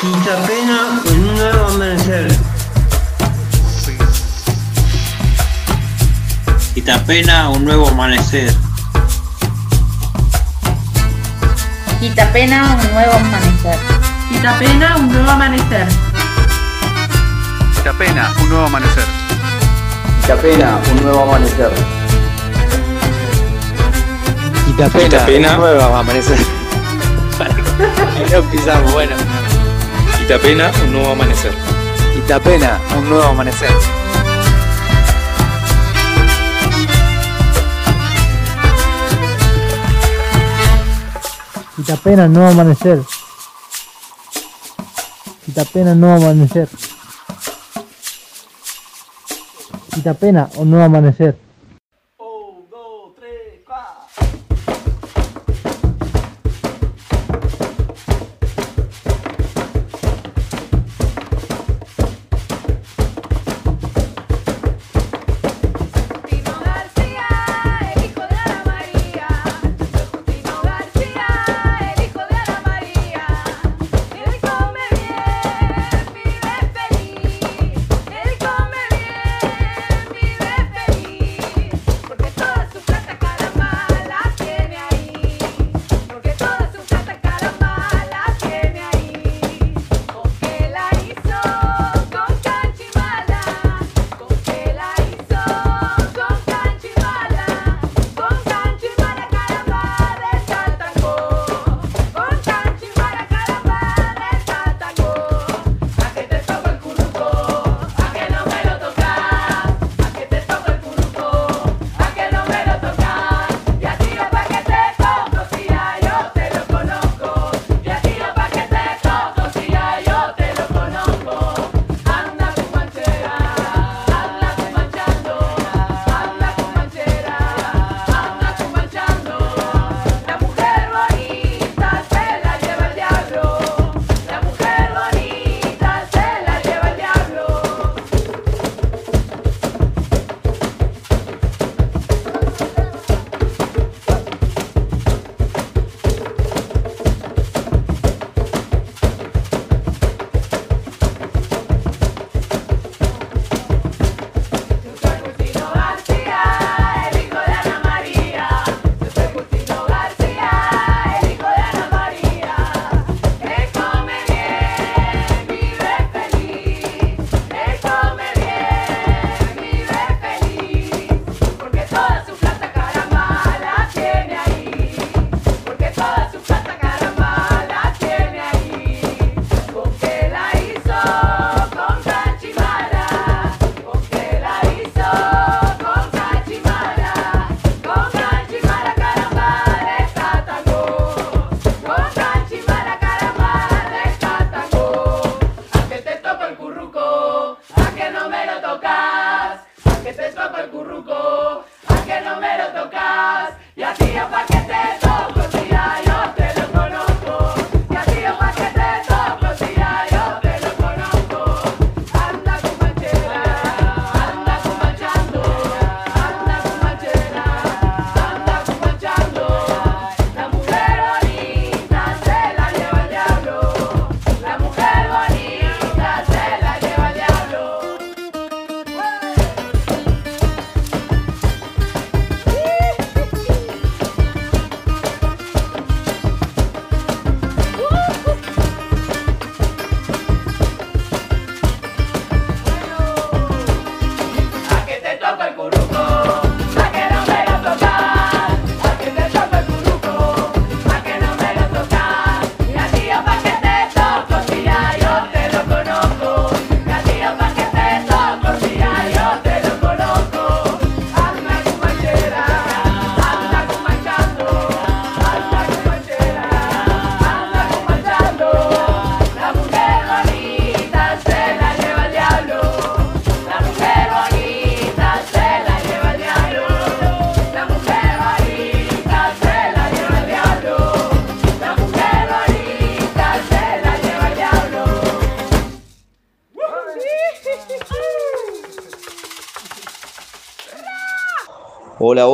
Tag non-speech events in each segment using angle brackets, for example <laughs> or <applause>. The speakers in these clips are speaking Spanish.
Quinta pena en un nuevo amanecer. Quinta pena, un nuevo amanecer. Quita pena, un nuevo amanecer. Quita pena, un nuevo amanecer. Quita pena, un nuevo amanecer. Quita pena, un nuevo amanecer. Quita pena, un nuevo amanecer. Ya <laughs> empezamos, bueno. Itapena, un nuevo amanecer. Itapena, un nuevo amanecer. Itapena, un nuevo amanecer. Itapena, un nuevo amanecer. Itapena, un nuevo amanecer.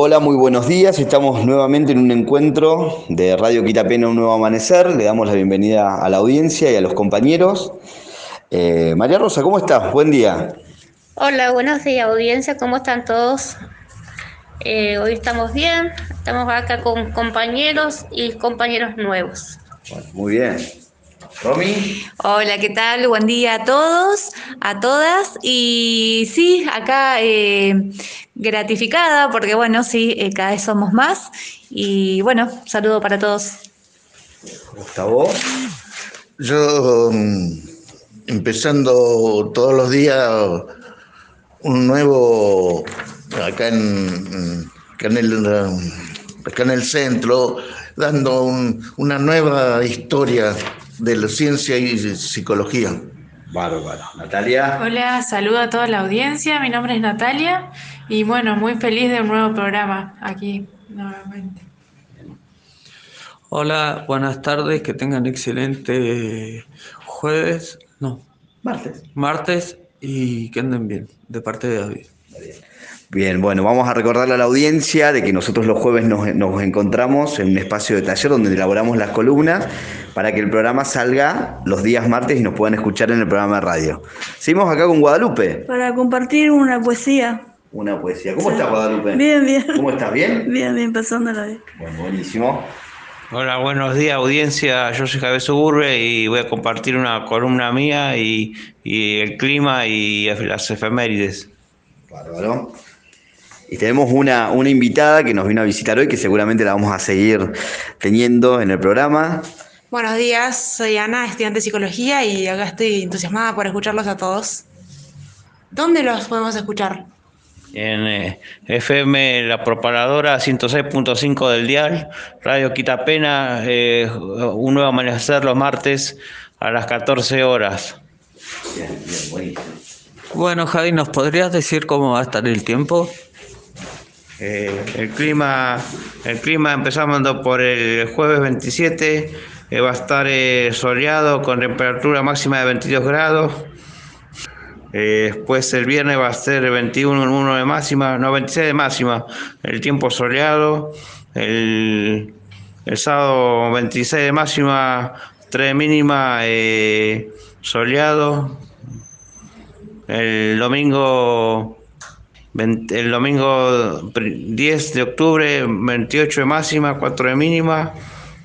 Hola, muy buenos días. Estamos nuevamente en un encuentro de Radio Quitapena Un Nuevo Amanecer. Le damos la bienvenida a la audiencia y a los compañeros. Eh, María Rosa, ¿cómo estás? Buen día. Hola, buenos días audiencia, ¿cómo están todos? Eh, hoy estamos bien, estamos acá con compañeros y compañeros nuevos. Bueno, muy bien. Romy. Hola, ¿qué tal? Buen día a todos, a todas. Y sí, acá eh, gratificada porque, bueno, sí, eh, cada vez somos más. Y bueno, saludo para todos. Gustavo. Yo, mm, empezando todos los días un nuevo, acá en, acá en, el, acá en el centro, dando un- una nueva historia de la ciencia y psicología. Bárbaro. Natalia. Hola, saludo a toda la audiencia. Mi nombre es Natalia y bueno, muy feliz de un nuevo programa aquí nuevamente. Hola, buenas tardes, que tengan excelente jueves, no, Martes. martes y que anden bien, de parte de David. Bien, bueno, vamos a recordarle a la audiencia de que nosotros los jueves nos, nos encontramos en un espacio de taller donde elaboramos las columnas para que el programa salga los días martes y nos puedan escuchar en el programa de radio. Seguimos acá con Guadalupe, Para compartir una poesía. una poesía. ¿Cómo Sí. estás, Guadalupe? Bien, bien. ¿Cómo estás? ¿Bien? Bien, bien, pasándola bien. Bueno, buenísimo. Hola, buenos días audiencia, yo soy Javier Suburbe y voy a compartir una columna mía y, y el clima y las efemérides. Bárbaro. Y tenemos una, una invitada que nos vino a visitar hoy, que seguramente la vamos a seguir teniendo en el programa. Buenos días, soy Ana, estudiante de psicología y acá estoy entusiasmada por escucharlos a todos. ¿Dónde los podemos escuchar? En eh, FM La Propaladora 106.5 del Dial, Radio Quitapena, eh, un nuevo amanecer los martes a las 14 horas. Bien, bien, buenísimo. Bueno, Javi, ¿nos podrías decir cómo va a estar el tiempo? Eh, el clima, el clima empezando por el jueves 27, eh, va a estar eh, soleado con temperatura máxima de 22 grados. Eh, después el viernes va a ser 21 en 1 de máxima, no 26 de máxima, el tiempo soleado. El, sábado 26 de máxima, 3 de mínima, soleado. El domingo 20 el domingo pr- 10 de octubre, 28 de máxima, 4 de mínima,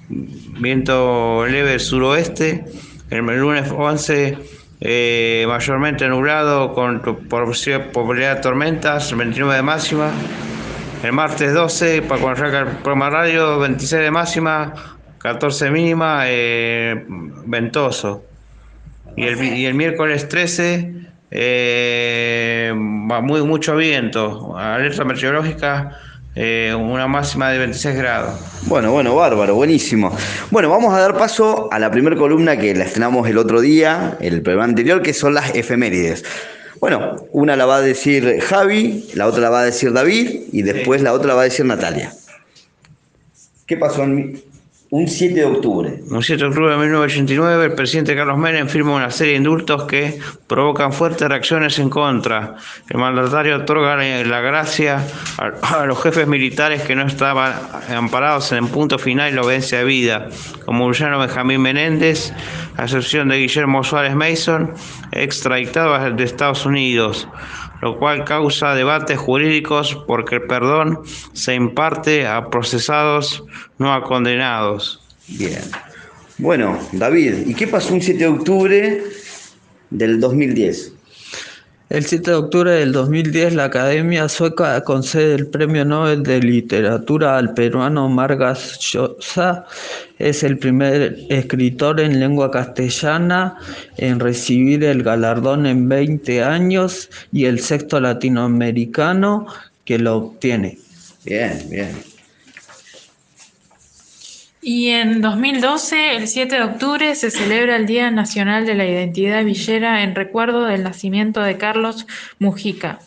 viento leve suroeste. El lunes 11, eh, mayormente nublado con probabilidad de tormentas, 29 de máxima. El martes 12, para cuando arranca el programa radio, 26 de máxima, 14 de mínima, eh, ventoso. Y el, y el miércoles 13, eh, muy, mucho viento, alerta meteorológica, eh, una máxima de 26 grados. Bueno, bueno, bárbaro, buenísimo. Bueno, vamos a dar paso a la primera columna que la estrenamos el otro día, el programa anterior, que son las efemérides. Bueno, una la va a decir Javi, la otra la va a decir David y después la otra la va a decir Natalia. ¿Qué pasó en mi- un 7 de octubre? Un 7 de octubre de 1989, el presidente Carlos Menem firma una serie de indultos que provocan fuertes reacciones en contra. El mandatario otorga la gracia a, a los jefes militares que no estaban amparados en el punto final y la obediencia de vida, como Luciano Benjamín Menéndez, a excepción de Guillermo Suárez Mason, extraditado de Estados Unidos lo cual causa debates jurídicos porque el perdón se imparte a procesados, no a condenados. Bien. Bueno, David, ¿y qué pasó un 7 de octubre del 2010? El 7 de octubre del 2010, la Academia Sueca concede el Premio Nobel de Literatura al peruano Margas Llosa. Es el primer escritor en lengua castellana en recibir el galardón en 20 años y el sexto latinoamericano que lo obtiene. Bien, bien. Y en 2012, el 7 de octubre, se celebra el Día Nacional de la Identidad Villera en recuerdo del nacimiento de Carlos Mujica,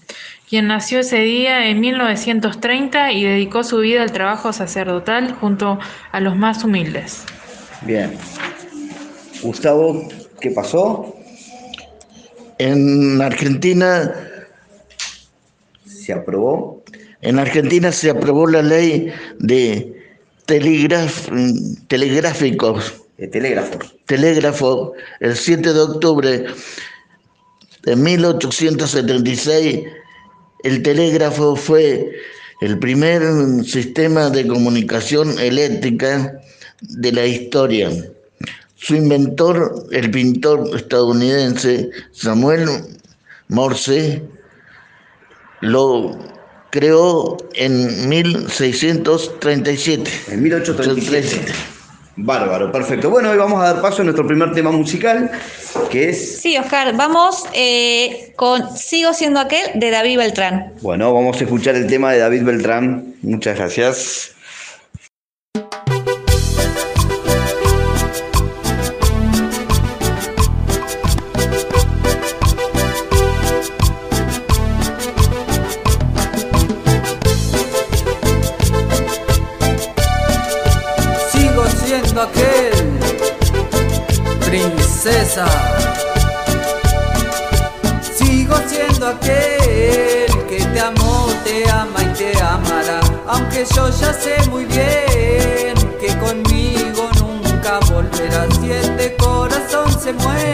quien nació ese día en 1930 y dedicó su vida al trabajo sacerdotal junto a los más humildes. Bien. Gustavo, ¿qué pasó? En Argentina Se aprobó. En Argentina se aprobó la ley de telegraf- telegráficos. telégrafos. Telégrafo el 7 de octubre de 1876. El telégrafo fue el primer sistema de comunicación eléctrica de la historia. Su inventor, el pintor estadounidense Samuel Morse, lo creó en 1637. En 1837. Bárbaro, perfecto. Bueno, hoy vamos a dar paso a nuestro primer tema musical, que es, Sí, Oscar, vamos eh, con Sigo siendo aquel de David Beltrán. bueno, vamos a escuchar el tema de David Beltrán. Muchas gracias. Se muere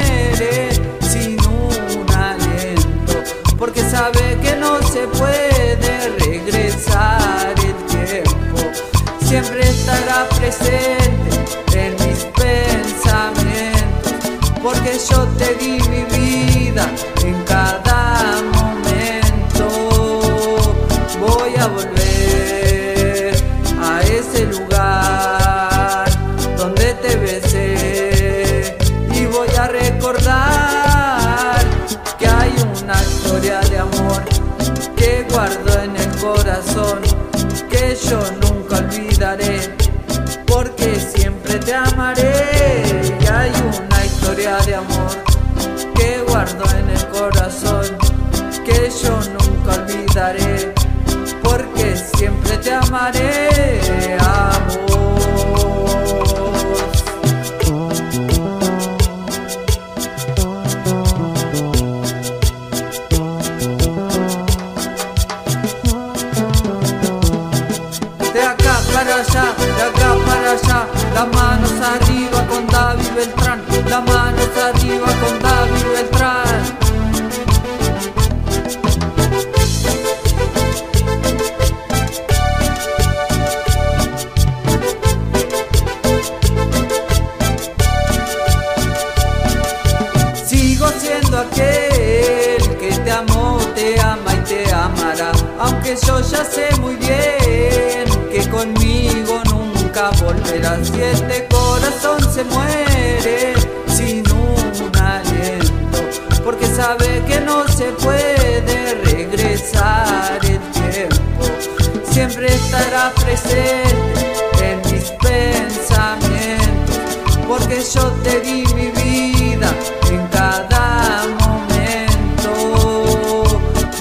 Siempre estará presente en mis pensamientos, porque yo te di mi vida en cada momento.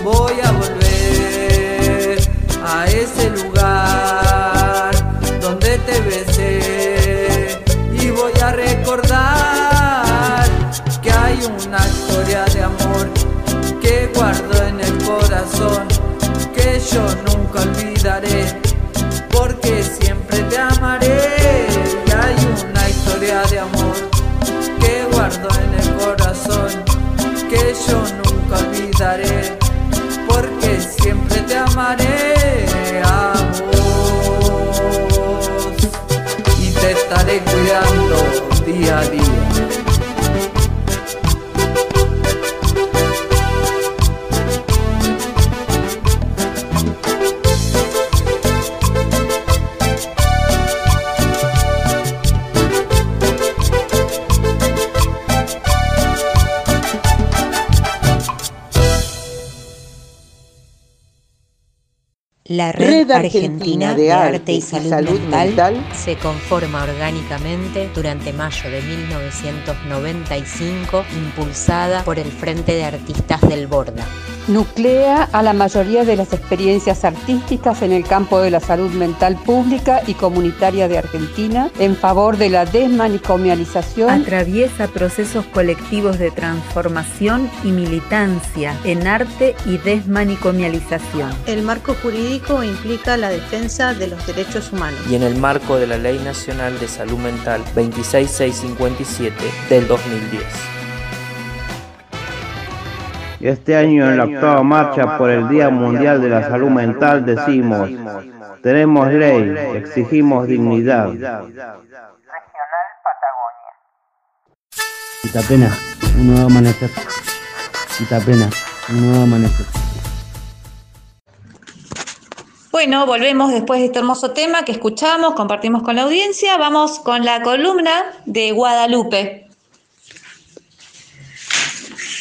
Voy a volver a ese lugar donde te besé y voy a recordar que hay una historia de amor que guardo en el corazón que yo nunca olvidaré Red, Argentina, de, Arte y Salud, mental, se conforma orgánicamente durante mayo de 1995, impulsada por el Frente de Artistas del Borda. Nuclea a la mayoría de las experiencias artísticas en el campo de la salud mental pública y comunitaria de Argentina en favor de la desmanicomialización. Atraviesa procesos colectivos de transformación y militancia en arte y desmanicomialización. El marco jurídico implica la defensa de los derechos humanos. Y en el marco de la Ley Nacional de Salud Mental 26657 del 2010. Y este año en la octava marcha por el Día Mundial de la Salud Mental decimos, tenemos ley, exigimos dignidad. Itapena, un nuevo amanecer. Itapena, un nuevo amanecer. Bueno, volvemos después de este hermoso tema que escuchamos, compartimos con la audiencia. Vamos con la columna de Guadalupe.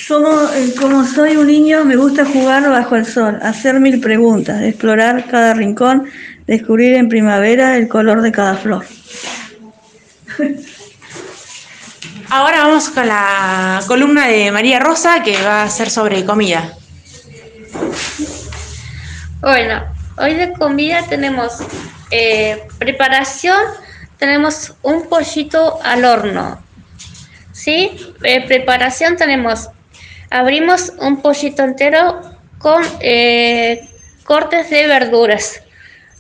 Como, eh, como soy un niño, me gusta jugar bajo el sol, hacer mil preguntas, explorar cada rincón, descubrir en primavera el color de cada flor. <laughs> Ahora vamos con la columna de María Rosa que va a ser sobre comida. Bueno, hoy de comida tenemos eh, preparación, tenemos un pollito al horno. ¿Sí? Eh, preparación tenemos, abrimos un pollito entero con eh, cortes de verduras.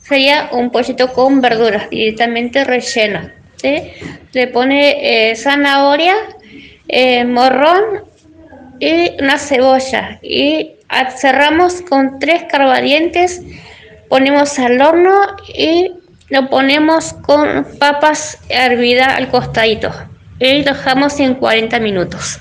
Sería un pollito con verduras directamente relleno. ¿sí? Le pone eh, zanahoria, eh, morrón y una cebolla. Y cerramos con tres carbadientes, ponemos al horno y lo ponemos con papas hervidas al costadito. Y lo dejamos en 40 minutos.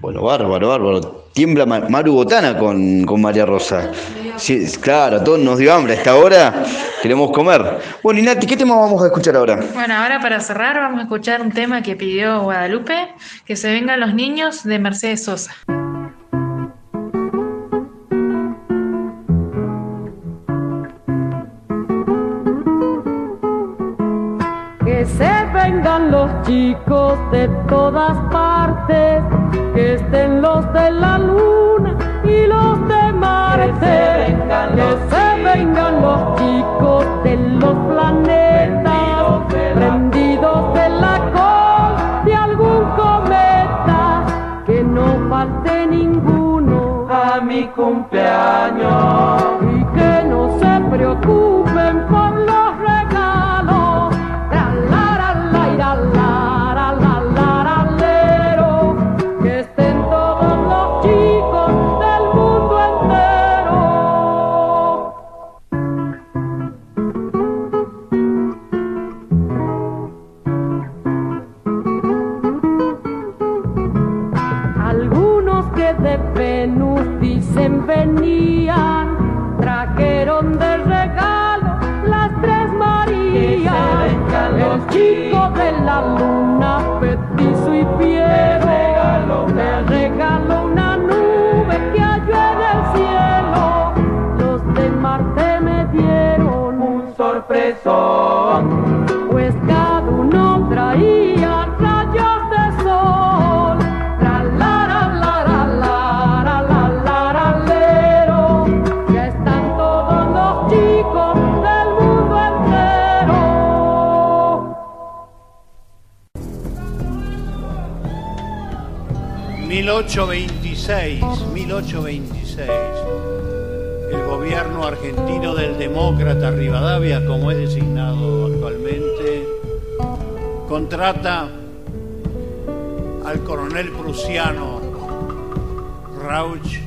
Bueno, bárbaro, bárbaro. Tiembla Ma- Maru Botana con, con María Rosa. Sí, claro, a todos nos dio hambre. A esta hora queremos comer. Bueno, y Nati, ¿qué tema vamos a escuchar ahora? Bueno, ahora para cerrar vamos a escuchar un tema que pidió Guadalupe, que se vengan los niños de Mercedes Sosa. Que se vengan los chicos de todas partes, que estén los de la luna y los de Marte. Que se vengan los chicos de los planetas, prendidos de la col de algún cometa. Que no falte ninguno a mi cumpleaños regalo una petizo y piedra. Le regalo una, regalo una nube que halló en el cielo. Los de Marte me dieron un sorpresón. 1826, 1826, el gobierno argentino del demócrata Rivadavia, como es designado actualmente, contrata al coronel prusiano Rauch,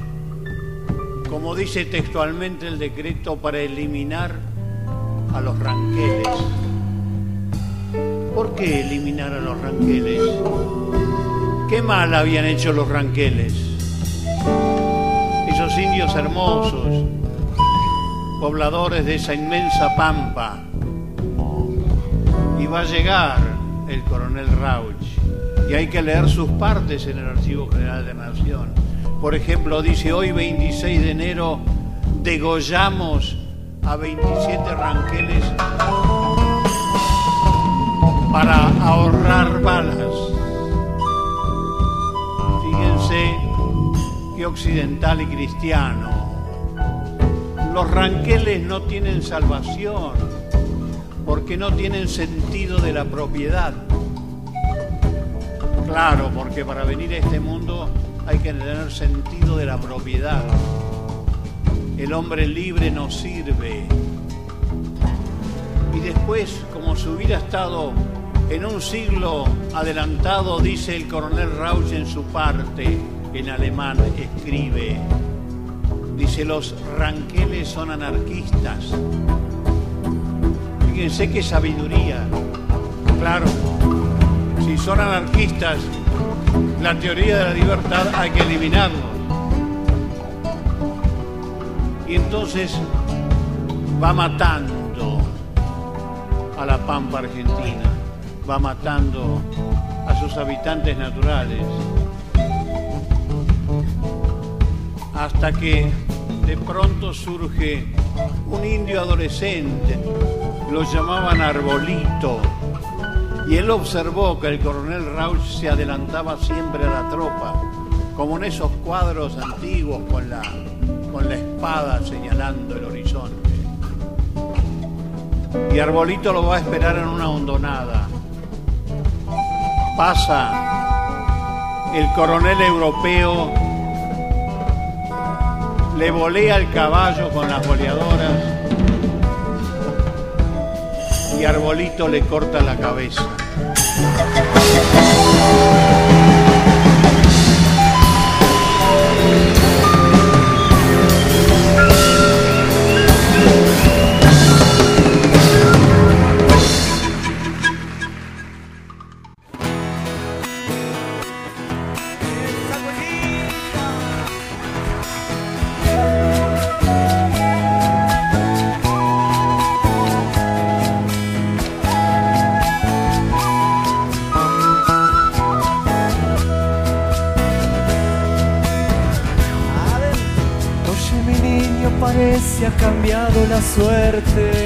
como dice textualmente el decreto, para eliminar a los ranqueles. ¿Por qué eliminar a los ranqueles? ¿Qué mal habían hecho los ranqueles? Esos indios hermosos, pobladores de esa inmensa pampa. Y va a llegar el coronel Rauch. Y hay que leer sus partes en el Archivo General de la Nación. Por ejemplo, dice hoy 26 de enero degollamos a 27 ranqueles para ahorrar balas. Occidental y cristiano. Los ranqueles no tienen salvación porque no tienen sentido de la propiedad. Claro, porque para venir a este mundo hay que tener sentido de la propiedad. El hombre libre no sirve. Y después, como si hubiera estado en un siglo adelantado, dice el coronel Rauch en su parte, en alemán escribe, dice, los ranqueles son anarquistas. Fíjense qué sabiduría. Claro, si son anarquistas, la teoría de la libertad hay que eliminarlo. Y entonces va matando a la pampa argentina, va matando a sus habitantes naturales, hasta que de pronto surge un indio adolescente, lo llamaban Arbolito, y él observó que el coronel Rauch se adelantaba siempre a la tropa, como en esos cuadros antiguos con la, con la espada señalando el horizonte. Y Arbolito lo va a esperar en una hondonada. Pasa el coronel europeo, le volea el caballo con las boleadoras y Arbolito le corta la cabeza. Suerte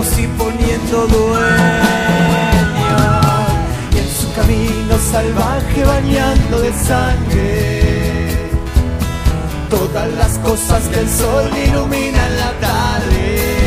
campos y poniendo dueño. Y en su camino salvaje bañando de sangre todas las cosas que el sol ilumina en la tarde.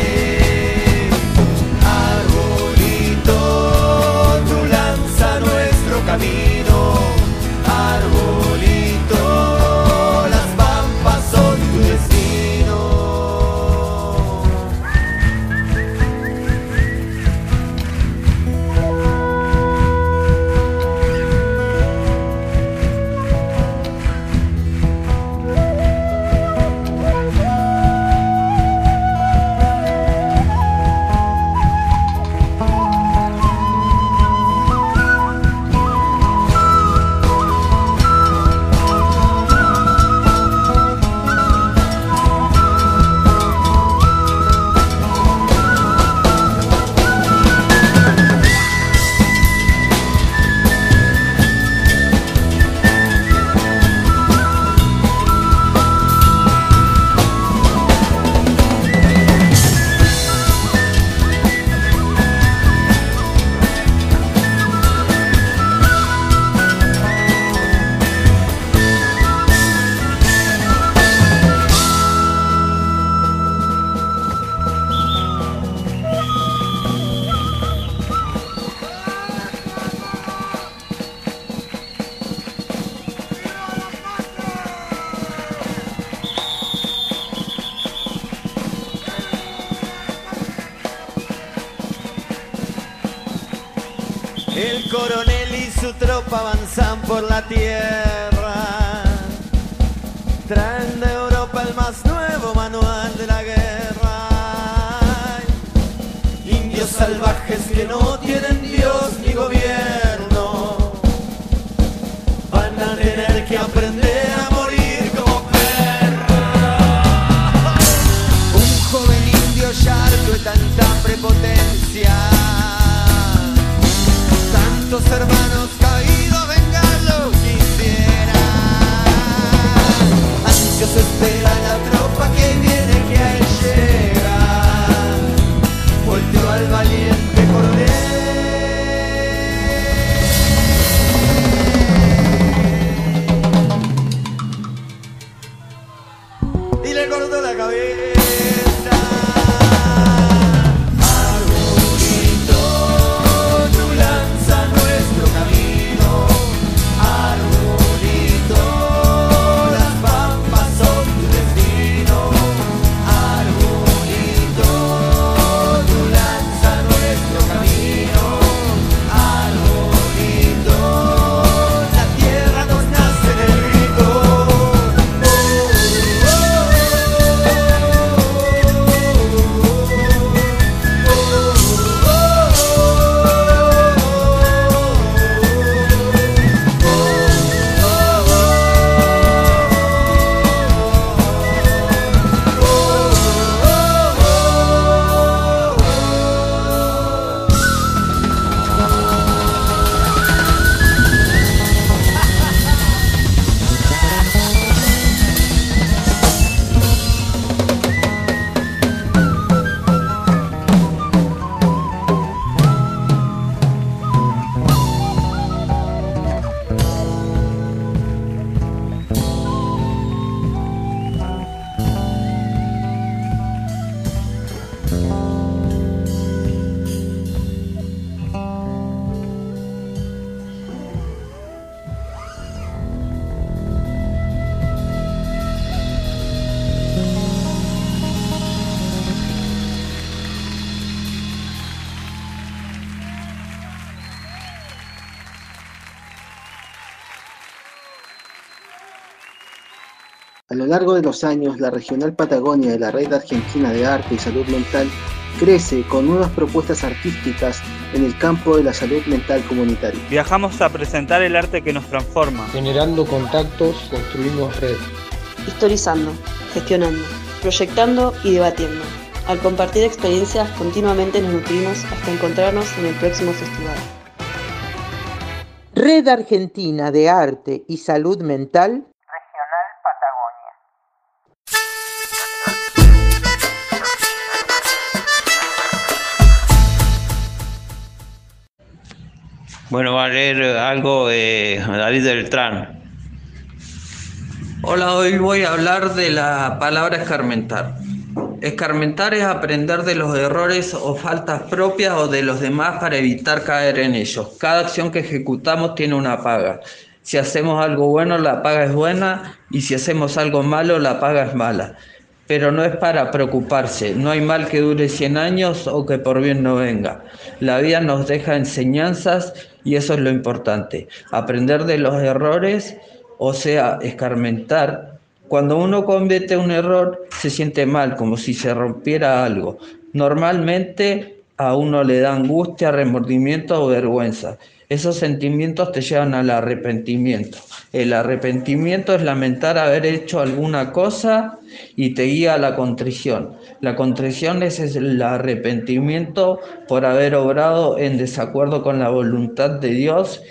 Más nuevo manual de la guerra. salvajes que no tienen Dios ni gobierno van a tener que aprender a morir como perros. Un joven indio ya harto de tanta prepotencia, tantos hermanos Ansioso espera la tropa que viene que ahí llega. Volteó al valiente coronel. Y le cortó la cabeza. Largo de los años, la Regional Patagonia de la Red Argentina de Arte y Salud Mental crece con nuevas propuestas artísticas en el campo de la salud mental comunitaria. Viajamos a presentar el arte que nos transforma. Generando contactos, construimos red. Historizando, gestionando, proyectando y debatiendo. Al compartir experiencias continuamente nos nutrimos hasta encontrarnos en el próximo festival. Red Argentina de Arte y Salud Mental Bueno, va a leer algo de David Beltrán. Hola, hoy voy a hablar de la palabra escarmentar. Escarmentar es aprender de los errores o faltas propias o de los demás para evitar caer en ellos. Cada acción que ejecutamos tiene una paga. Si hacemos algo bueno, la paga es buena y si hacemos algo malo, la paga es mala. Pero no es para preocuparse, no hay mal que dure 100 años o que por bien no venga. La vida nos deja enseñanzas y eso es lo importante. Aprender de los errores, o sea, escarmentar. Cuando uno comete un error, se siente mal, como si se rompiera algo. Normalmente a uno le da angustia, remordimiento o vergüenza. Esos sentimientos te llevan al arrepentimiento. El arrepentimiento es lamentar haber hecho alguna cosa y te guía a la contrición. La contrición es el arrepentimiento por haber obrado en desacuerdo con la voluntad de Dios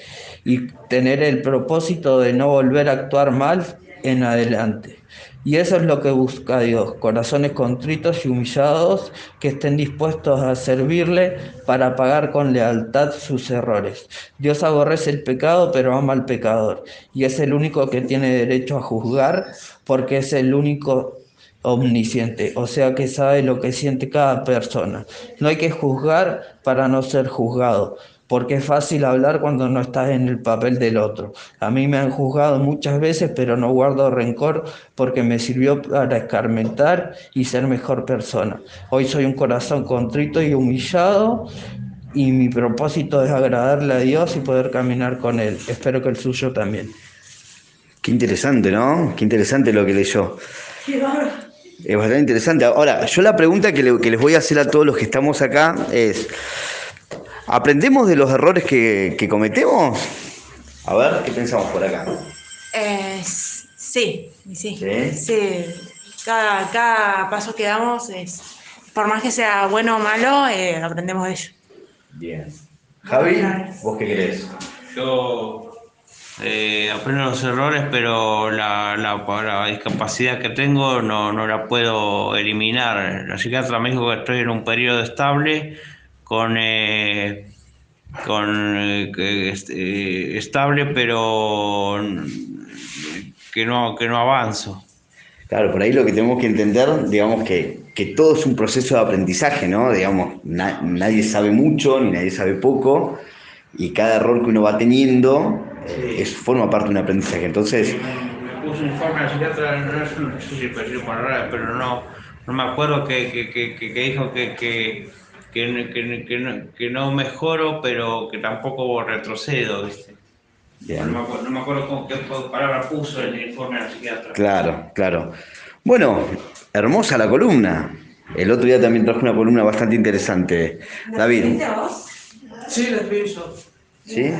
y tener el propósito de no volver a actuar mal en adelante. Y eso es lo que busca Dios, corazones contritos y humillados que estén dispuestos a servirle para pagar con lealtad sus errores. Dios aborrece el pecado, pero ama al pecador. Y es el único que tiene derecho a juzgar porque es el único omnisciente, o sea que sabe lo que siente cada persona. No hay que juzgar para no ser juzgado porque es fácil hablar cuando no estás en el papel del otro. A mí me han juzgado muchas veces, pero no guardo rencor porque me sirvió para escarmentar y ser mejor persona. Hoy soy un corazón contrito y humillado y mi propósito es agradarle a Dios y poder caminar con Él. Espero que el suyo también. Qué interesante, ¿no? Qué interesante lo que leyó. Es bastante interesante. Ahora, yo la pregunta que, le- que les voy a hacer a todos los que estamos acá es, ¿Aprendemos de los errores que, que cometemos? A ver, ¿qué pensamos por acá? Eh, sí, sí, ¿Sí? sí. Cada, cada paso que damos es, por más que sea bueno o malo, eh, aprendemos de ello. Bien. Javi, ¿vos qué crees? Yo eh, aprendo los errores, pero la, la, la discapacidad que tengo no, no la puedo eliminar. La psiquiatra me dijo que estoy en un periodo estable con... eh, con eh, que est- eh, estable pero que no que no avanzo Claro, por ahí lo que tenemos que entender, digamos que, que todo es un proceso de aprendizaje, ¿no? Digamos, na- nadie sabe mucho ni nadie sabe poco y cada error que uno va teniendo eh, es, forma parte de un aprendizaje. Entonces, me puso un informe la psiquiatra no sé si pero no no me acuerdo que, que, que, que- que dijo que que, que, no- que, no, que no mejoro pero que tampoco retrocedo ¿viste? bien. No, me acuerdo, no me acuerdo con qué palabra puso en el informe de la psiquiatra Claro, claro. Bueno, hermosa la columna. El otro día también trajo una columna bastante interesante. David, Sí, les pienso. ¿sí?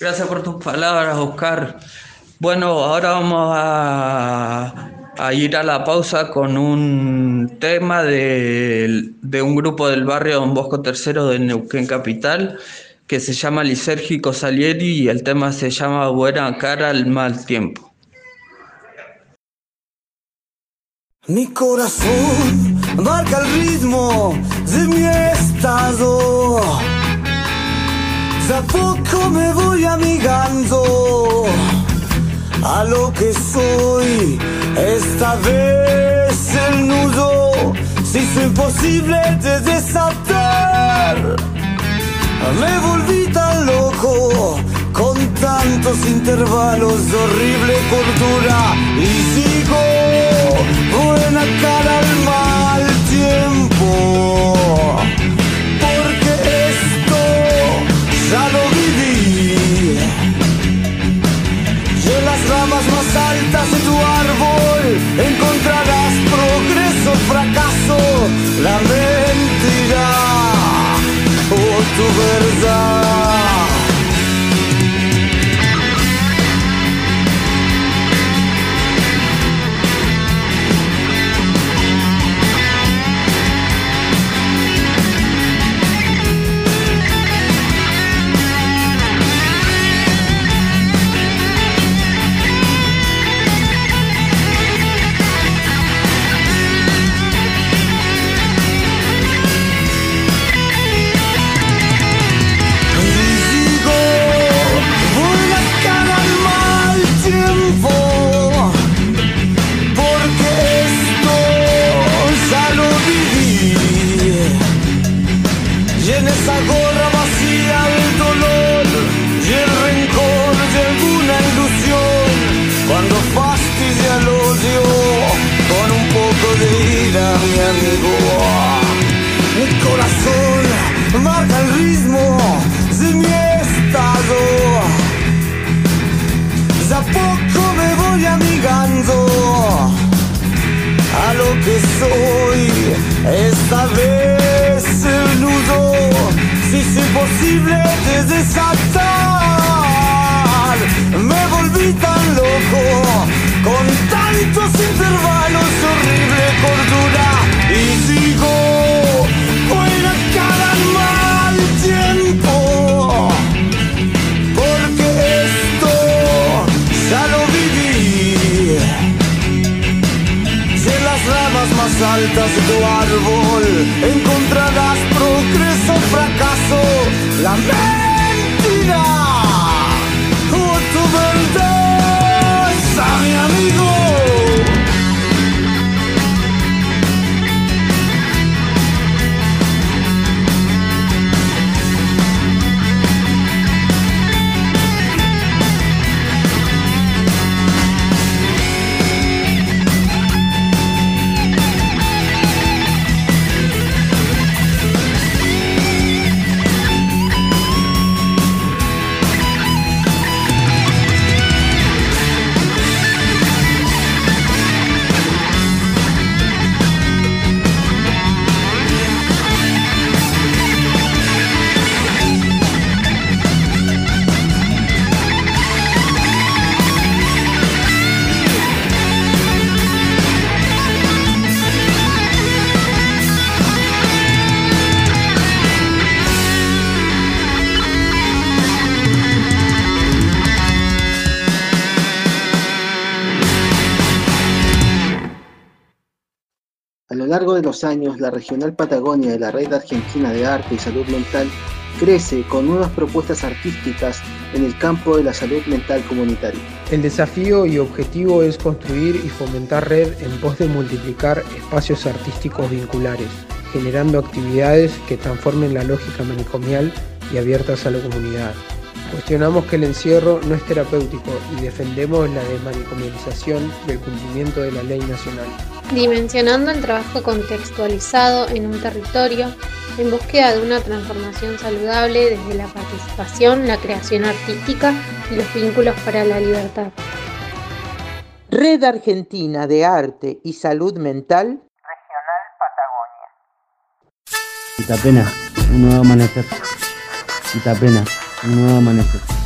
Gracias por tus palabras, Oscar. Bueno, ahora vamos a, a ir a la pausa con un tema de, de un grupo del barrio Don Bosco III de Neuquén Capital que se llama Lisérgico Salieri y el tema se llama Buena cara al mal tiempo. Mi corazón marca el ritmo de mi estado. De a poco me voy amigando a lo que soy. Esta vez el nudo se hizo imposible de desatar. Me volví tan loco con tantos intervalos de horrible cordura y sigo buena cara al mal tiempo. Fracaso, la mentira o tu verdad. Años, la Regional Patagonia de la Red Argentina de Arte y Salud Mental crece con nuevas propuestas artísticas en el campo de la salud mental comunitaria. El desafío y objetivo es construir y fomentar red en pos de multiplicar espacios artísticos vinculares, generando actividades que transformen la lógica manicomial y abiertas a la comunidad. Cuestionamos que el encierro no es terapéutico y defendemos la desmanicomialización del cumplimiento de la ley nacional. Dimensionando el trabajo contextualizado en un territorio en búsqueda de una transformación saludable desde la participación, la creación artística y los vínculos para la libertad. Red Argentina de Arte y Salud Mental Itapena, un nuevo amanecer. Itapena, un nuevo amanecer.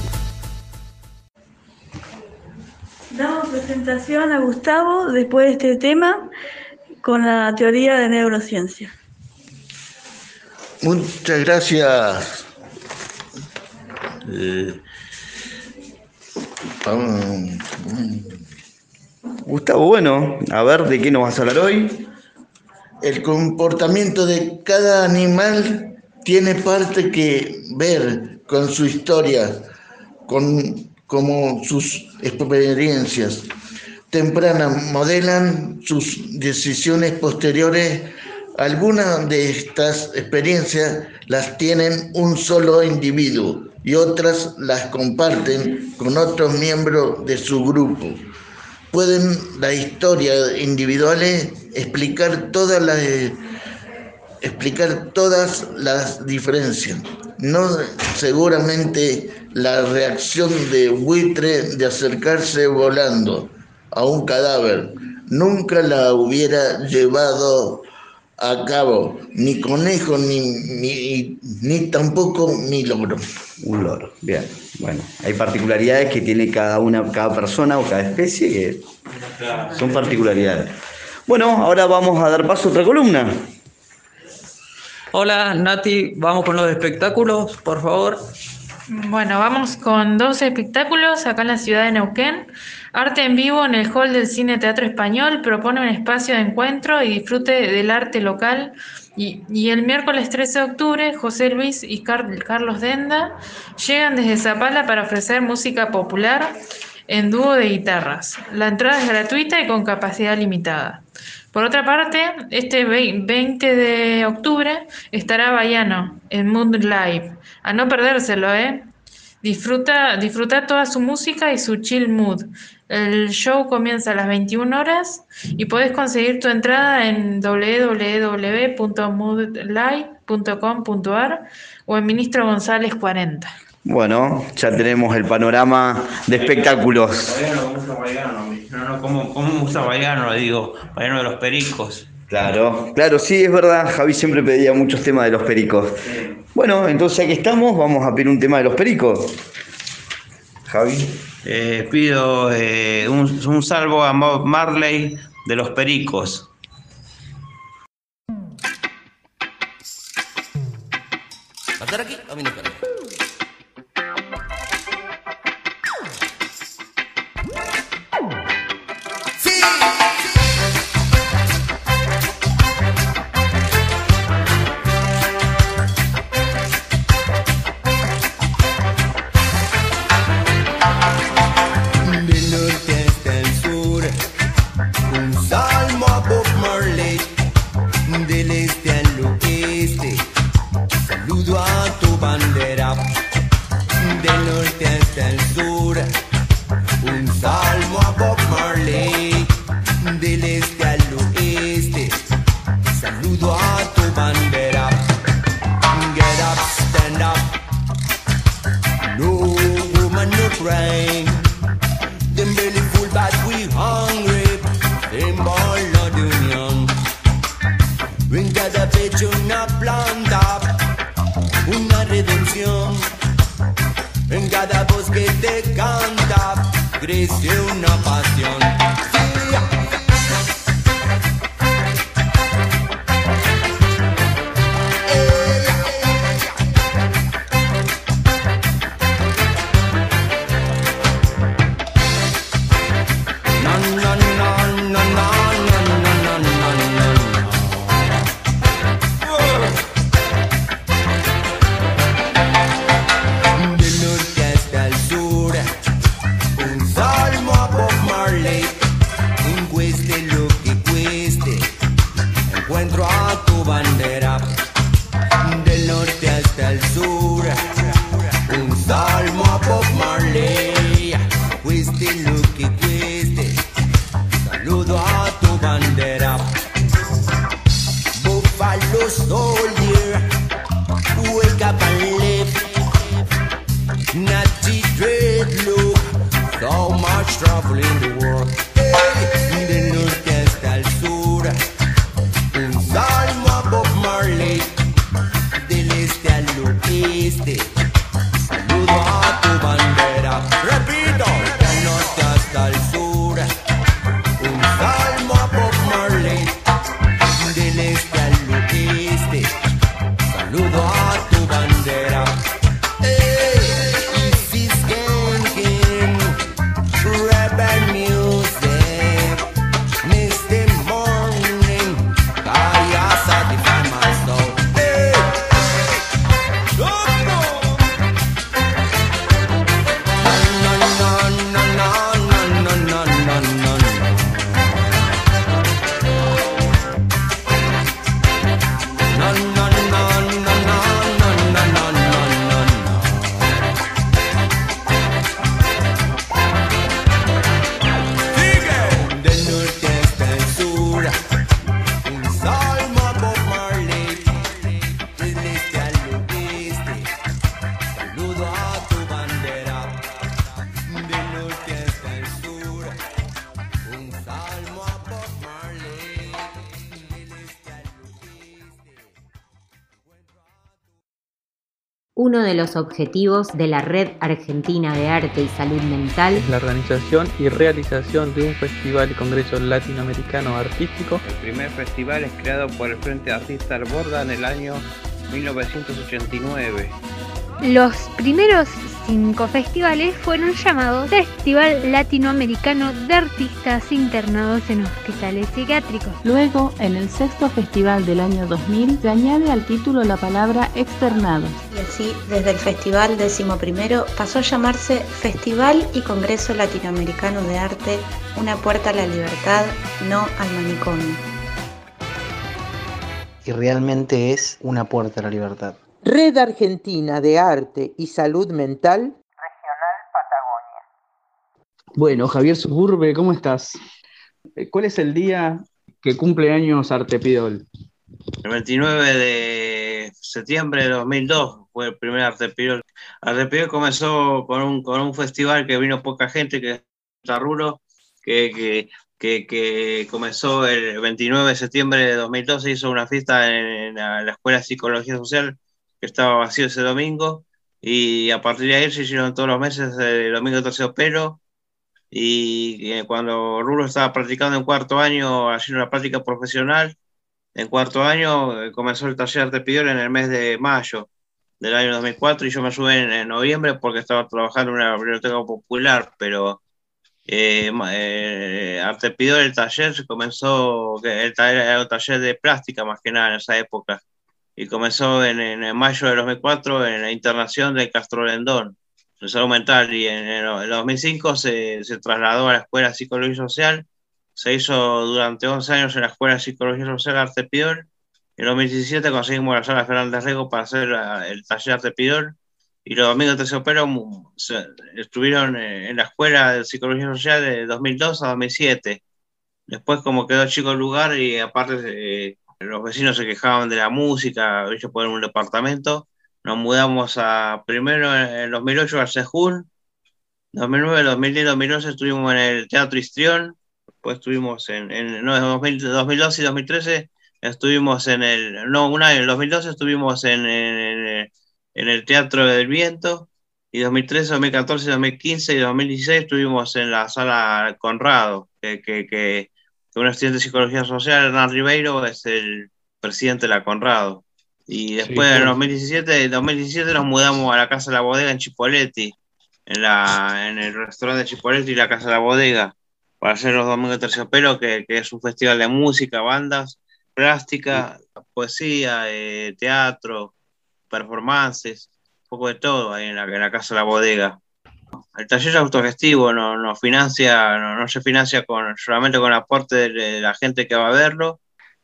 Presentación a Gustavo después de este tema con la teoría de neurociencia. Muchas gracias. Eh, Gustavo, bueno, a ver de qué nos vas a hablar hoy. El comportamiento de cada animal tiene parte que ver con su historia, con como sus experiencias tempranas modelan sus decisiones posteriores. Algunas de estas experiencias las tienen un solo individuo y otras las comparten con otros miembros de su grupo. Pueden las historias individuales explicar todas las explicar todas las diferencias. No seguramente la reacción de buitre de acercarse volando a un cadáver nunca la hubiera llevado a cabo ni conejo ni, ni, ni tampoco mi logro. Un loro, bien. Bueno, hay particularidades que tiene cada una, cada persona o cada especie que son particularidades. Bueno, ahora vamos a dar paso a otra columna. Hola Nati, vamos con los espectáculos, por favor. Bueno, vamos con dos espectáculos acá en la ciudad de Neuquén. Arte en vivo en el Hall del Cine Teatro Español propone un espacio de encuentro y disfrute del arte local. Y, el miércoles 13 de octubre, José Luis y Car- Carlos Denda llegan desde Zapala para ofrecer música popular en dúo de guitarras. La entrada es gratuita y con capacidad limitada. Por otra parte, este vei- 20 de octubre estará Bayano en Mood Live. A no perdérselo, ¿eh? Disfruta, disfruta toda su música y su chill mood. El show comienza a las 21 horas y podés conseguir tu entrada en www.moodlive.com.ar o en Ministro González 40. Bueno, ya tenemos el panorama de espectáculos. ¿cómo, cómo usa Bayano? Digo, Bayano de los pericos. Claro, claro, sí, es verdad. Javi siempre pedía muchos temas de los pericos. Bueno, entonces aquí estamos, vamos a pedir un tema de los pericos. Javi. Eh, pido eh, un, un salvo a Marley de los pericos. ¿Va a estar aquí o viene para pecho una planta, una redención. En cada voz que te canta, crece una pasión. Los objetivos de la Red Argentina de Arte y Salud Mental la organización y realización de un festival y congreso latinoamericano artístico. El primer festival es creado por el Frente Artista Borda en el año 1989. Los primeros cinco festivales fueron llamados Festival Latinoamericano de Artistas Internados en Hospitales Psiquiátricos. Luego, en el sexto festival del año 2000, se añade al título la palabra externados. Y así, desde el Festival décimo primero pasó a llamarse Festival y Congreso Latinoamericano de Arte, una puerta a la libertad, no al manicomio. Y realmente es una puerta a la libertad. Red Argentina de Arte y Salud Mental. Bueno, Javier Suburbe, ¿cómo estás? Eh, ¿Cuál es el día que cumple años Artepidol? El 29 de septiembre de 2002 fue el primer Artepidol. Artepidol comenzó con un, con un festival que vino poca gente, que es Tarrulo, que, que, que, que comenzó el 29 de septiembre de 2002, se hizo una fiesta en la, la Escuela de Psicología Social, que estaba vacío ese domingo, y a partir de ahí se hicieron todos los meses el domingo terciopelo, y eh, cuando Rulo estaba practicando en cuarto año, haciendo una práctica profesional, en cuarto año eh, comenzó el taller de Pidol en el mes de mayo del año 2004 y yo me subí en, en noviembre porque estaba trabajando en una biblioteca popular, pero eh, eh, Arte el taller, se comenzó, el taller un taller de plástica más que nada en esa época, y comenzó en, en- mayo de 2004 en la internación de Castro Lendón, en salud mental, y en, el 2005 se, se trasladó a la Escuela de Psicología Social, se hizo durante 11 años en la Escuela de Psicología Social Arte Pidol, en 2017 conseguimos la sala Fernández Rego para hacer el taller Arte Pidol, y los amigos de Terciopelo estuvieron eh, en la Escuela de Psicología Social de 2002 a 2007. Después, como quedó chico el lugar y aparte eh, los vecinos se quejaban de la música, ellos poner un departamento, nos mudamos a primero en el 2008 al Sejún, 2009, 2010, 2011 estuvimos en el Teatro Histrión, después estuvimos en, en no, en 2000 2012 y 2013 estuvimos en el, no, un año, en el 2012 estuvimos en, en, en el Teatro del Viento, y 2013, 2014, 2015 y 2016 estuvimos en la sala Conrado, que, que, que un estudiante de psicología social, Hernán Ribeiro, es el presidente de la Conrado. Y después en claro. 2017, 2017 nos mudamos a la Casa de la Bodega en Chipoletti, en, la, en el restaurante de Chipoletti y la Casa de la Bodega, para hacer los Domingos de Terciopelo, que, que es un festival de música, bandas, plástica, poesía, eh, teatro, performances, un poco de todo ahí en la, en la Casa de la Bodega. No, el taller es autogestivo, no, no financia, no, no se financia con, solamente con aporte de, la gente que va a verlo.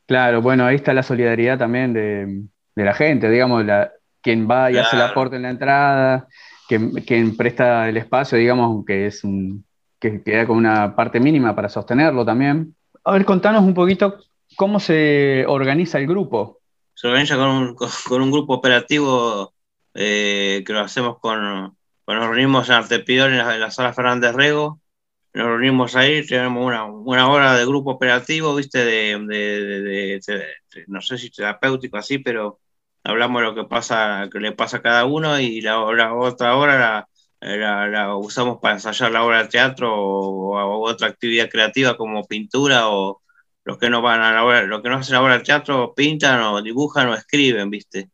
Claro, bueno, ahí está la solidaridad también de, de la gente, digamos, la, quien va y hace el Claro. aporte en la entrada, quien, quien presta el espacio, digamos, que es un, que queda con una parte mínima para sostenerlo también. A ver, contanos un poquito cómo se organiza el grupo. Se organiza con un, con un grupo operativo eh, que lo hacemos con, con- nos reunimos en Artepidor en la, en la sala Fernández Rego, nos reunimos ahí, tenemos una, una hora de grupo operativo, viste, de, de- no sé si terapéutico así, pero hablamos de lo que pasa, que le pasa a cada uno y la, otra hora la, usamos para ensayar la obra de teatro o, o otra actividad creativa como pintura o los que no van a la obra, los que no hacen la obra de teatro pintan o dibujan o escriben, ¿viste?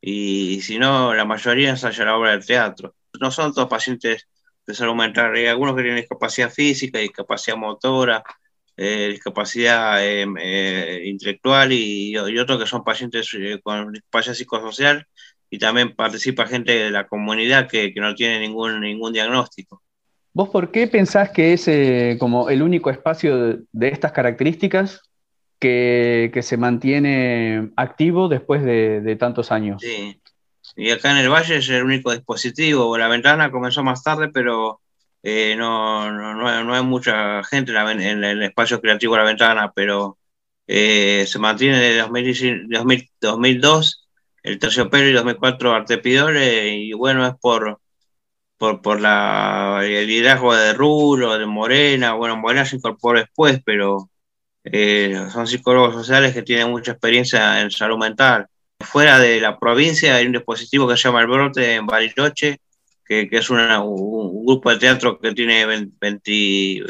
Y si no, la mayoría ensaya la obra de teatro. No son todos pacientes de salud mental, hay algunos que tienen discapacidad física, discapacidad motora, eh, discapacidad eh, eh, intelectual y, y otros que son pacientes eh, con discapacidad psicosocial y también participa gente de la comunidad que, que no tiene ningún, ningún diagnóstico. ¿Vos por qué pensás que es como el único espacio de, de estas características que, que se mantiene activo después de, de tantos años? Sí. Y acá en el Valle es el único dispositivo. La ventana comenzó más tarde, pero eh, no, no, no hay, mucha gente en, el espacio creativo de la ventana, pero eh, se mantiene desde 2000 2000 2002 el terciopelo y 2004 Artepidor, eh, y bueno, es por, por, por la, el liderazgo de Rulo, de Morena. Bueno, Morena se incorporó después, pero eh, son psicólogos sociales que tienen mucha experiencia en salud mental. Fuera de la provincia hay un dispositivo que se llama El Brote en Bariloche, que, que es una- un, un grupo de teatro que tiene 20, 20, eh,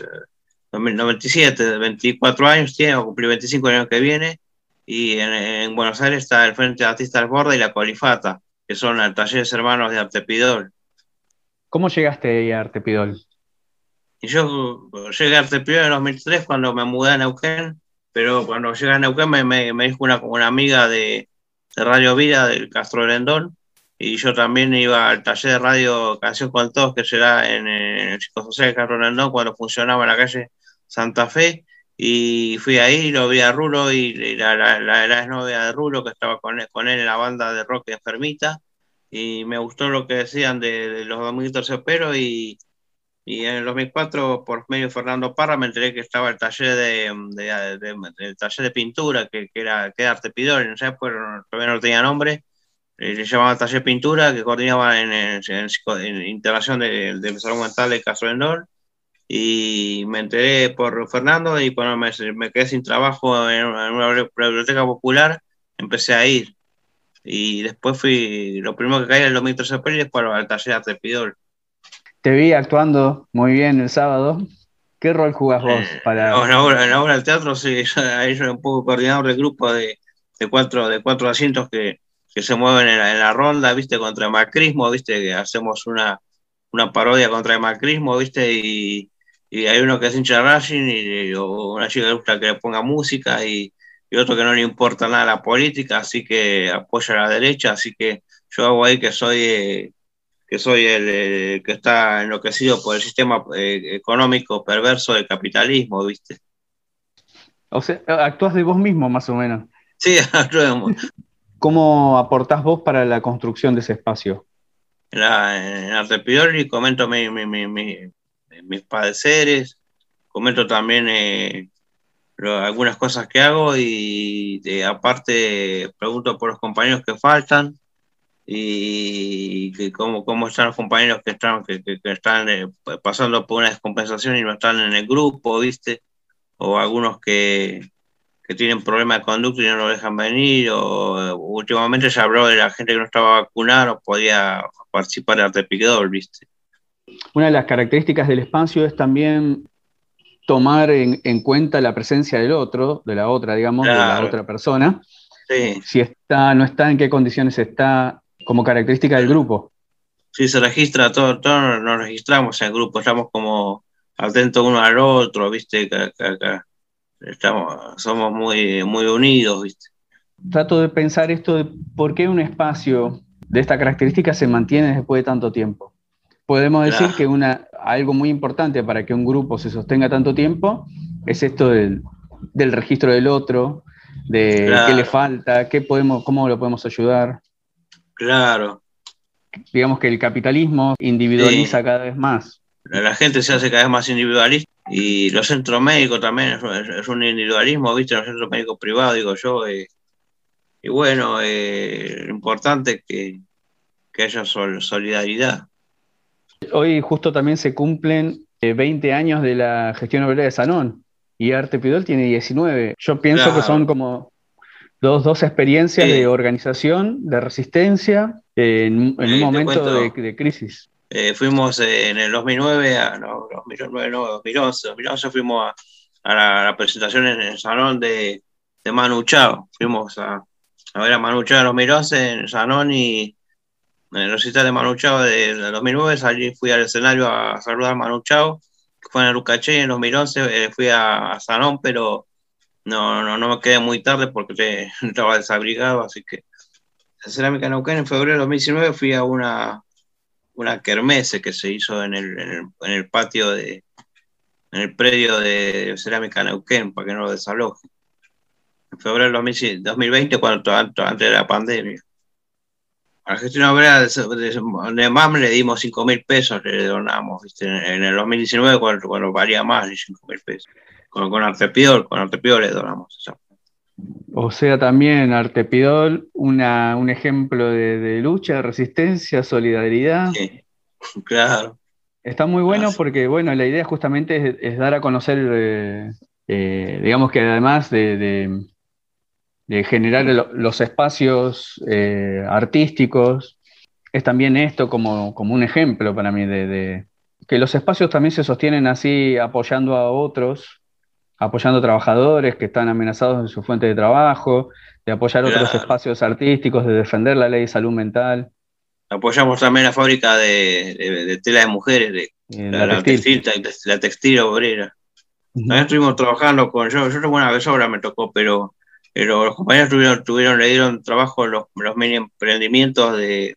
97, 24 años, tiene, cumplir 25 el año que viene, y en, en Buenos Aires está el Frente de Artistas Borda y la Colifata, que son talleres hermanos de Artepidol. ¿Cómo llegaste ahí a Artepidol? Y yo llegué a Artepidol en 2003 cuando me mudé a Neuquén, pero cuando llegué a Neuquén me, me, me dijo una, una amiga de, de Radio Vida, del Castro Rendón, y yo también iba al taller de radio Canción con Todos, que será en, en el Psicosocial de Castro Rendón, cuando funcionaba en la calle Santa Fe, y fui ahí, lo vi a Rulo, y la, la, la, la exnovia de Rulo, que estaba con él, con él en la banda de rock Enfermita, y me gustó lo que decían de, de los Dominitos Terciopelo, y, y en el 2004, por medio de Fernando Parra, me enteré que estaba el taller de, de, de- el taller de pintura, que, que era, que era Artepidor, en esa época todavía no tenía nombre, eh, le llamaban taller pintura, que coordinaba en, en, en en integración de, de salud mental de Castro Rendón, y me enteré por Fernando y bueno, me, me quedé sin trabajo en una, biblioteca popular, empecé a ir. Y después fui, lo primero que caí era el 2013 y después al taller de Artepidor. Te vi actuando muy bien el sábado. ¿Qué rol jugás vos para...? No, en la obra, en obra del teatro, sí, <laughs> yo- ahí yo un poco coordinador del grupo de, de cuatro, de cuatro asientos que, que se mueven en la, en la ronda, viste, contra el macrismo, viste, que hacemos una, una parodia contra el macrismo, viste, y, y hay uno que es hincha de Racing y, o una chica que le gusta que le ponga música y, y otro que no le importa nada la política, así que apoya a la derecha, así que yo hago ahí que soy eh, que soy el eh, que está enloquecido por el sistema eh, económico perverso del capitalismo, ¿viste? O sea, actúas de vos mismo más o menos. Sí, <laughs> actuemos. ¿Cómo aportás vos para la construcción de ese espacio? En, la, en Artepidori comento mi, mi- mi- mi- mis padeceres, comento también eh, lo- algunas cosas que hago y eh, aparte pregunto por los compañeros que faltan y que cómo, cómo están los compañeros que están, que, que- que están eh, pasando por una descompensación y no están en el grupo, ¿viste? O algunos que, que tienen problemas de conducta y no lo dejan venir, o eh, últimamente se habló de la gente que no estaba vacunada o podía participar de Artepidol, ¿viste? Una de las características del espacio es también tomar en, en cuenta la presencia del otro, de la otra, digamos, de la otra persona. Sí. Si está, no está, en qué condiciones está, como característica del grupo. Sí, se registra, todo, todos nos registramos en el grupo, estamos como atentos uno al otro, ¿viste? Estamos, somos muy, muy unidos, ¿viste? Trato de pensar esto de por qué un espacio de esta característica se mantiene después de tanto tiempo. podemos decir que una, algo muy importante para que un grupo se sostenga tanto tiempo es esto del, del registro del otro, de qué le falta, qué podemos, cómo lo podemos ayudar. Claro. Digamos que el capitalismo individualiza Sí. cada vez más. La gente se hace cada vez más individualista y los centros médicos también es, es- es un individualismo, ¿viste? Los centros médicos privados, digo yo. eh, y bueno, eh, lo importante es que, que haya sol- solidaridad. Hoy justo también se cumplen eh, 20 años de la gestión obrera de Sanón y Arte Pidol tiene 19. Yo pienso Claro. que son como dos, dos experiencias Sí. de organización, de resistencia eh, en, en un momento de, de crisis. Eh, fuimos eh, en el 2009, a, no, 2009, no, 2011, 2011 fuimos a, a la, a la presentación en el salón de, de Manu Chao. Fuimos a, a ver a Manu Chao en 2011 en el salón y en el recital de Manu Chao de, de 2009 salí, fui al escenario a saludar a Manu Chao, que fue en el en 2011, eh, fui a, a Sanón, pero no, no, no me quedé muy tarde porque <laughs> estaba desabrigado, así que en Cerámica Neuquén en febrero de 2019 fui a una, una kermesse que se hizo en el, en el, patio de, en el predio de Cerámica Neuquén, para que no lo desaloje. En febrero 2000 2020, cuando, antes de la pandemia. A la gestión obrera de, de, de MAM le dimos 5 mil pesos, le donamos, ¿viste? En, en el 2019, cuando, cuando valía más de 5 mil pesos. Con, con Artepiol, con Artepiol le donamos. O sea, también Artepidol, una, un ejemplo de, de lucha, resistencia, solidaridad. Claro. Está muy bueno porque, bueno, la idea justamente es, es dar a conocer, eh, eh, digamos que además de, de- de generar lo- los espacios eh, artísticos, es también esto como, como un ejemplo para mí de, de- que los espacios también se sostienen así apoyando a otros, apoyando trabajadores que están amenazados en su fuente de trabajo, de apoyar otros espacios artísticos, de defender la ley de salud mental. Apoyamos también la fábrica de, de- de tela de mujeres, de, la, la la textil. la, textil obrera. También estuvimos trabajando con, yo, yo tengo una vez ahora me tocó, pero, pero los compañeros tuvieron, tuvieron, le dieron trabajo los, los mini emprendimientos de,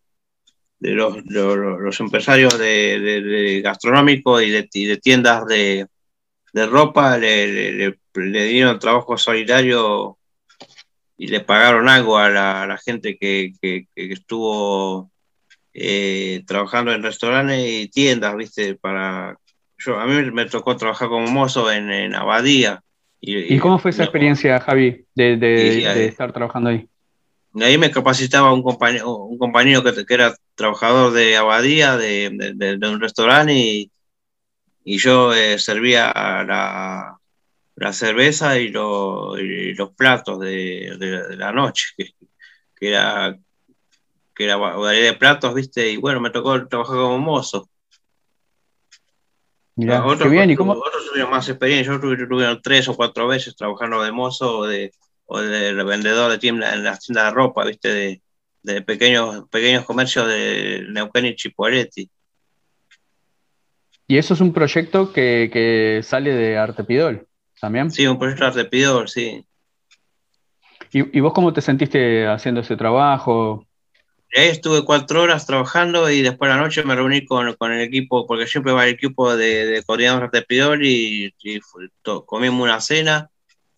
de los, los, los empresarios de, gastronómicos y de, y de tiendas de, de ropa, le, le- le- dieron trabajo solidario y le pagaron algo a la, a la gente que, que- que estuvo eh, trabajando en restaurantes y tiendas, ¿viste? Para, yo, a mí me tocó trabajar como mozo en, en Abadía. Y, ¿Y cómo fue esa experiencia, Javi, de, de- Y, de estar trabajando ahí? ahí me capacitaba un compañero, un compañero que, que era trabajador de Abadía, de, de- de- de un restaurante, y, y yo eh, servía la, la cerveza y, lo- y los platos de, de- de la noche, que, que era que era va- variedad de platos, ¿viste? Y bueno, me tocó trabajar como mozo. Mirá, otros, qué bien, ¿y cómo? otros tuvieron más experiencia, otros tuvieron tres o cuatro veces trabajando de mozo o de, o de vendedor de tienda en las tiendas de ropa, ¿viste? De, de pequeños, pequeños comercios de Neuquén y Chipoletti. Y eso es un proyecto que, que sale de Artepidol también. Sí, un proyecto de Artepidol, sí. ¿Y, y vos cómo te sentiste haciendo ese trabajo? Estuve cuatro horas trabajando y después a la noche me reuní con, con el equipo, porque siempre va el equipo de, de coordinadores de Pidol y, y to- comimos una cena.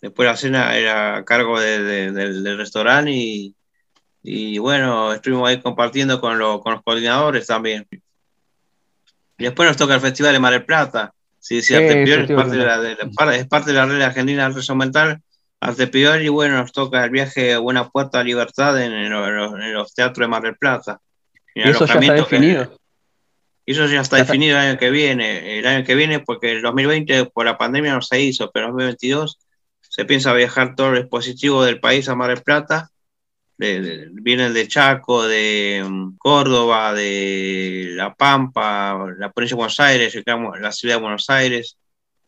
Después la cena era a cargo de- de- del, del restaurante y, y bueno, estuvimos ahí compartiendo con, lo- con los coordinadores también. Y después nos toca el Festival de Mar del Plata. Sí, sí, Eh, Artepidol eso es parte, de la, de la- es parte de la red argentina de Rezo Mental. Artepidol y bueno, nos toca el viaje Buena Puerta a Libertad en, en los, en los teatros de Mar del Plata. ¿Y eso ya está que- definido? eso ya está definido el año que viene. El año que viene, porque el 2020 por la pandemia no se hizo, pero el 2022 se piensa viajar todo el dispositivo del país a Mar del Plata. Vienen de Chaco, de mm, Córdoba, de La Pampa, la provincia de Buenos Aires, la ciudad de Buenos Aires,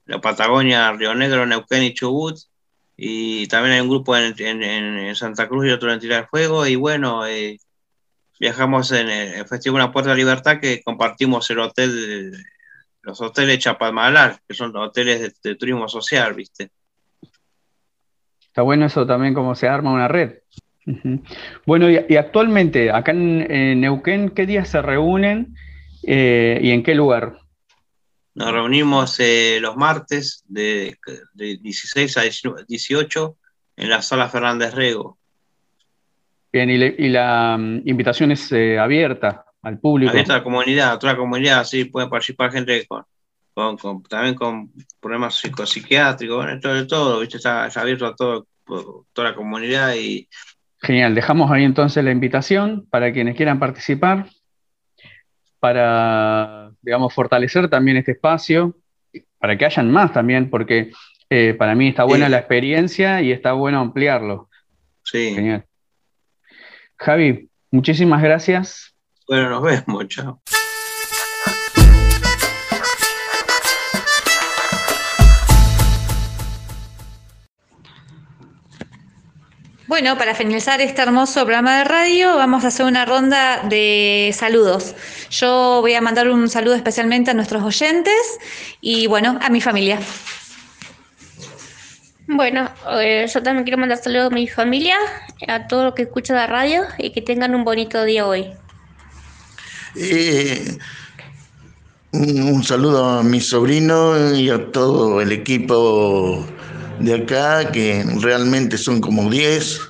la Patagonia, Río Negro, Neuquén y Chubut. Y también hay un grupo en, Santa Cruz y otro en Tierra del Fuego. Y bueno, eh, viajamos en el, el Festival Una Puerta de Libertad que compartimos el hotel, los hoteles Chapadmalar, que son hoteles de, de turismo social, ¿viste? Está bueno eso también, cómo se arma una red. Bueno, y, y actualmente, acá en, en Neuquén, ¿qué días se reúnen Eh, ¿Y en qué lugar? Nos reunimos eh, los martes de, de 16 a 18 en la sala Fernández Rego. Bien, y, le- y la mm, invitación es eh, abierta al público. Abierta a la comunidad, a toda la comunidad, sí, puede participar gente con, con- con- también con problemas psicopsiquiátricos, bueno, todo, de todo, ¿viste? Está, está abierto a todo, toda la comunidad y Genial, dejamos ahí entonces la invitación para quienes quieran participar, para, digamos, fortalecer también este espacio, para que hayan más también, porque eh, para mí está buena Sí. la experiencia y está bueno ampliarlo. Sí. Genial. Javi, muchísimas gracias. bueno, nos vemos, chao. Bueno, para finalizar este hermoso programa de radio, vamos a hacer una ronda de saludos. Yo voy a mandar un saludo especialmente a nuestros oyentes y bueno, a mi familia. Bueno, eh, yo también quiero mandar saludos a mi familia, a todo lo que escucha la radio y que tengan un bonito día hoy. Eh, un un saludo a mi sobrino y a todo el equipo de acá, que realmente son como 10,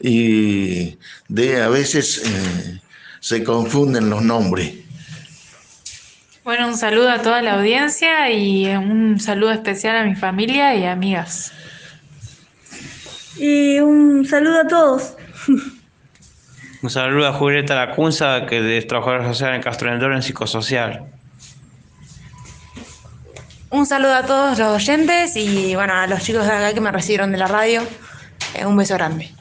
y de a veces eh, se confunden los nombres. Bueno, un saludo a toda la audiencia y un saludo especial a mi familia y amigas. Y un saludo a todos. Un saludo a Julieta Lacunza, que es trabajadora social en Castro en psicosocial. Un saludo a todos los oyentes y bueno, a los chicos de acá que me recibieron de la radio. Eh, un beso grande.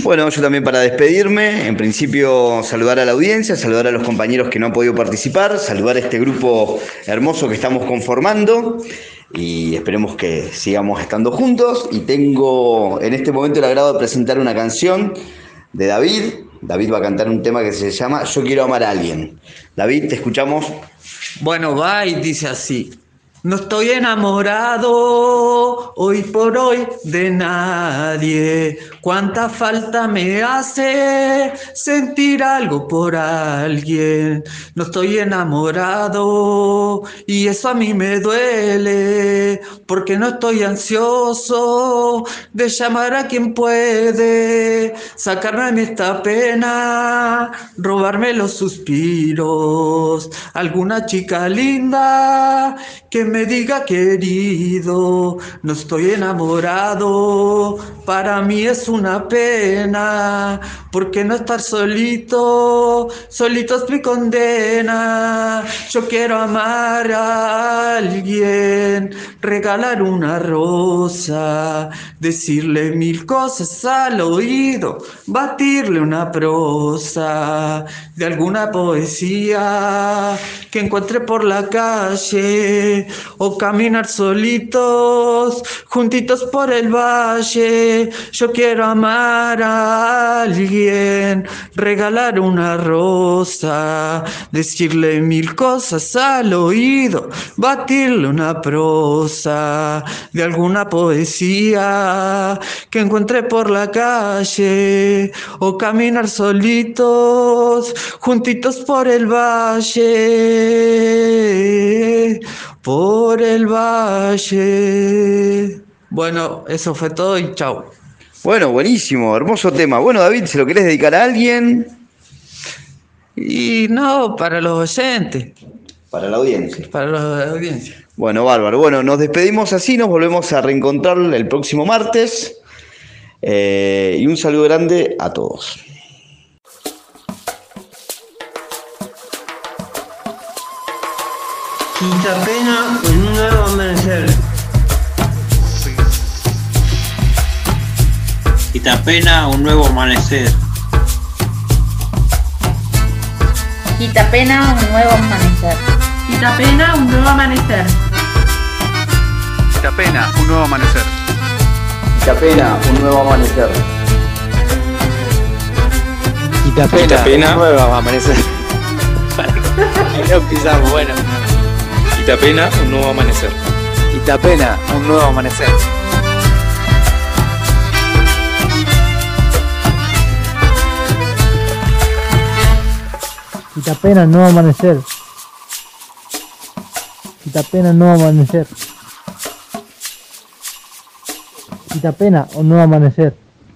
Bueno, yo también para despedirme, en principio saludar a la audiencia, saludar a los compañeros que no han podido participar, saludar a este grupo hermoso que estamos conformando y esperemos que sigamos estando juntos. Y tengo en este momento el agrado de presentar una canción de David. David va a cantar un tema que se llama Yo quiero amar a alguien. David, te escuchamos. Bueno, va y dice así. No estoy enamorado hoy por hoy de nadie. Cuánta falta me hace sentir algo por alguien. No estoy enamorado y eso a mí me duele porque no estoy ansioso de llamar a quien puede sacarme esta pena, robarme los suspiros. Alguna chica linda que me diga querido, no estoy enamorado, para mí es una pena, porque no estar solito, solito es mi condena, yo quiero amar a alguien, regalar una rosa, decirle mil cosas al oído, batirle una prosa de alguna poesía que encuentre por la calle o caminar solitos, juntitos por el valle. Yo quiero amar a alguien, regalar una rosa, decirle mil cosas al oído, batirle una prosa de alguna poesía que encuentre por la calle o caminar solitos, juntitos por el valle, por el valle. Bueno, eso fue todo y chao. Bueno, buenísimo, hermoso tema. Bueno, David, ¿se lo querés dedicar a alguien? Y no, para los oyentes. Para la audiencia. Para la audiencia. Bueno, bárbaro. Bueno, nos despedimos así, nos volvemos a reencontrar el próximo martes. Eh, y un saludo grande a todos. Quita pena en un nuevo amanecer. Quita pena, un nuevo amanecer. Quita pena un nuevo amanecer. Quita pena un nuevo amanecer. Quita pena, un nuevo amanecer. Quita pena, un nuevo amanecer. Quita pena, Quita pena. un nuevo amanecer. <laughs> no pisamos, bueno. Quita pena, un nuevo amanecer. Quita pena, un nuevo amanecer. Quitapena, no amanecer. Quitapena, no amanecer. Quitapena o no amanecer.